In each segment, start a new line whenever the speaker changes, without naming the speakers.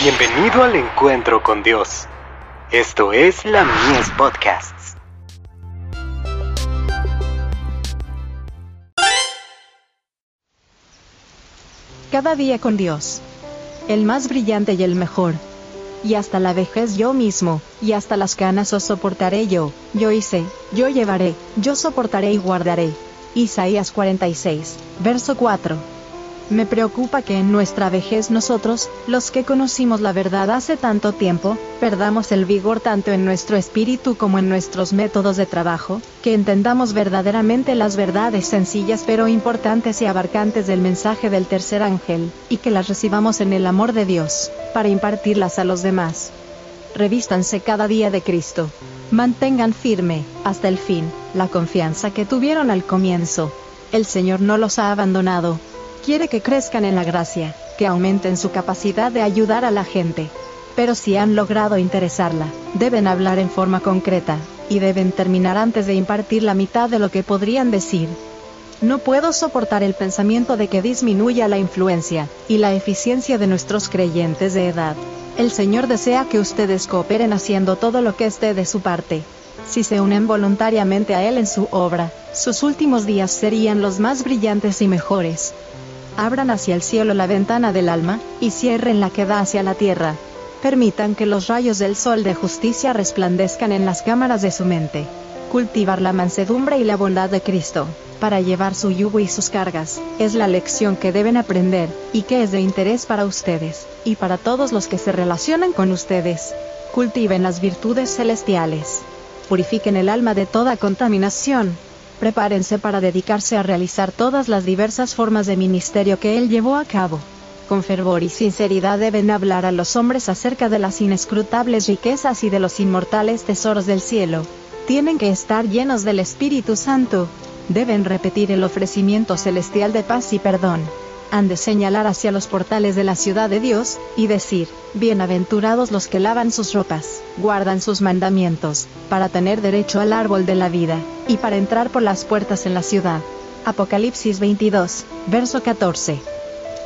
Bienvenido al encuentro con Dios. Esto es la Mies Podcasts.
Cada día con Dios. El más brillante y el mejor. Y hasta la vejez yo mismo, y hasta las canas os soportaré yo, yo hice, yo llevaré, yo soportaré y guardaré. Isaías 46, verso 4. Me preocupa que en nuestra vejez nosotros, los que conocimos la verdad hace tanto tiempo, perdamos el vigor tanto en nuestro espíritu como en nuestros métodos de trabajo, que entendamos verdaderamente las verdades sencillas pero importantes y abarcantes del mensaje del tercer ángel, y que las recibamos en el amor de Dios, para impartirlas a los demás. Revístanse cada día de Cristo. Mantengan firme, hasta el fin, la confianza que tuvieron al comienzo. El Señor no los ha abandonado, quiere que crezcan en la gracia, que aumenten su capacidad de ayudar a la gente. Pero si han logrado interesarla, deben hablar en forma concreta, y deben terminar antes de impartir la mitad de lo que podrían decir. No puedo soportar el pensamiento de que disminuya la influencia y la eficiencia de nuestros creyentes de edad. El Señor desea que ustedes cooperen haciendo todo lo que esté de su parte. Si se unen voluntariamente a Él en su obra, sus últimos días serían los más brillantes y mejores abran hacia el cielo la ventana del alma, y cierren la que da hacia la tierra. Permitan que los rayos del sol de justicia resplandezcan en las cámaras de su mente. Cultivar la mansedumbre y la bondad de Cristo, para llevar su yugo y sus cargas, es la lección que deben aprender, y que es de interés para ustedes, y para todos los que se relacionan con ustedes. Cultiven las virtudes celestiales. Purifiquen el alma de toda contaminación, prepárense para dedicarse a realizar todas las diversas formas de ministerio que él llevó a cabo. Con fervor y sinceridad deben hablar a los hombres acerca de las inescrutables riquezas y de los inmortales tesoros del cielo. Tienen que estar llenos del Espíritu Santo. Deben repetir el ofrecimiento celestial de paz y perdón han de señalar hacia los portales de la ciudad de Dios, y decir, Bienaventurados los que lavan sus ropas, guardan sus mandamientos, para tener derecho al árbol de la vida, y para entrar por las puertas en la ciudad. Apocalipsis 22, verso 14.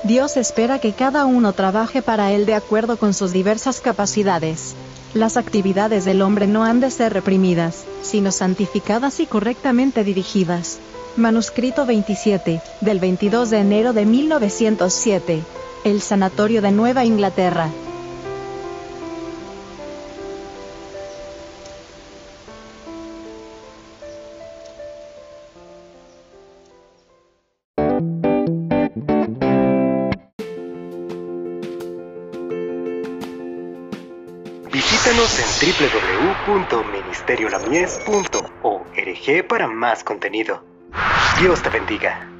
Dios espera que cada uno trabaje para Él de acuerdo con sus diversas capacidades. Las actividades del hombre no han de ser reprimidas, sino santificadas y correctamente dirigidas. Manuscrito 27, del 22 de enero de 1907. El Sanatorio de Nueva Inglaterra.
Visítanos en www.ministeriolamies.org para más contenido. Dios te bendiga.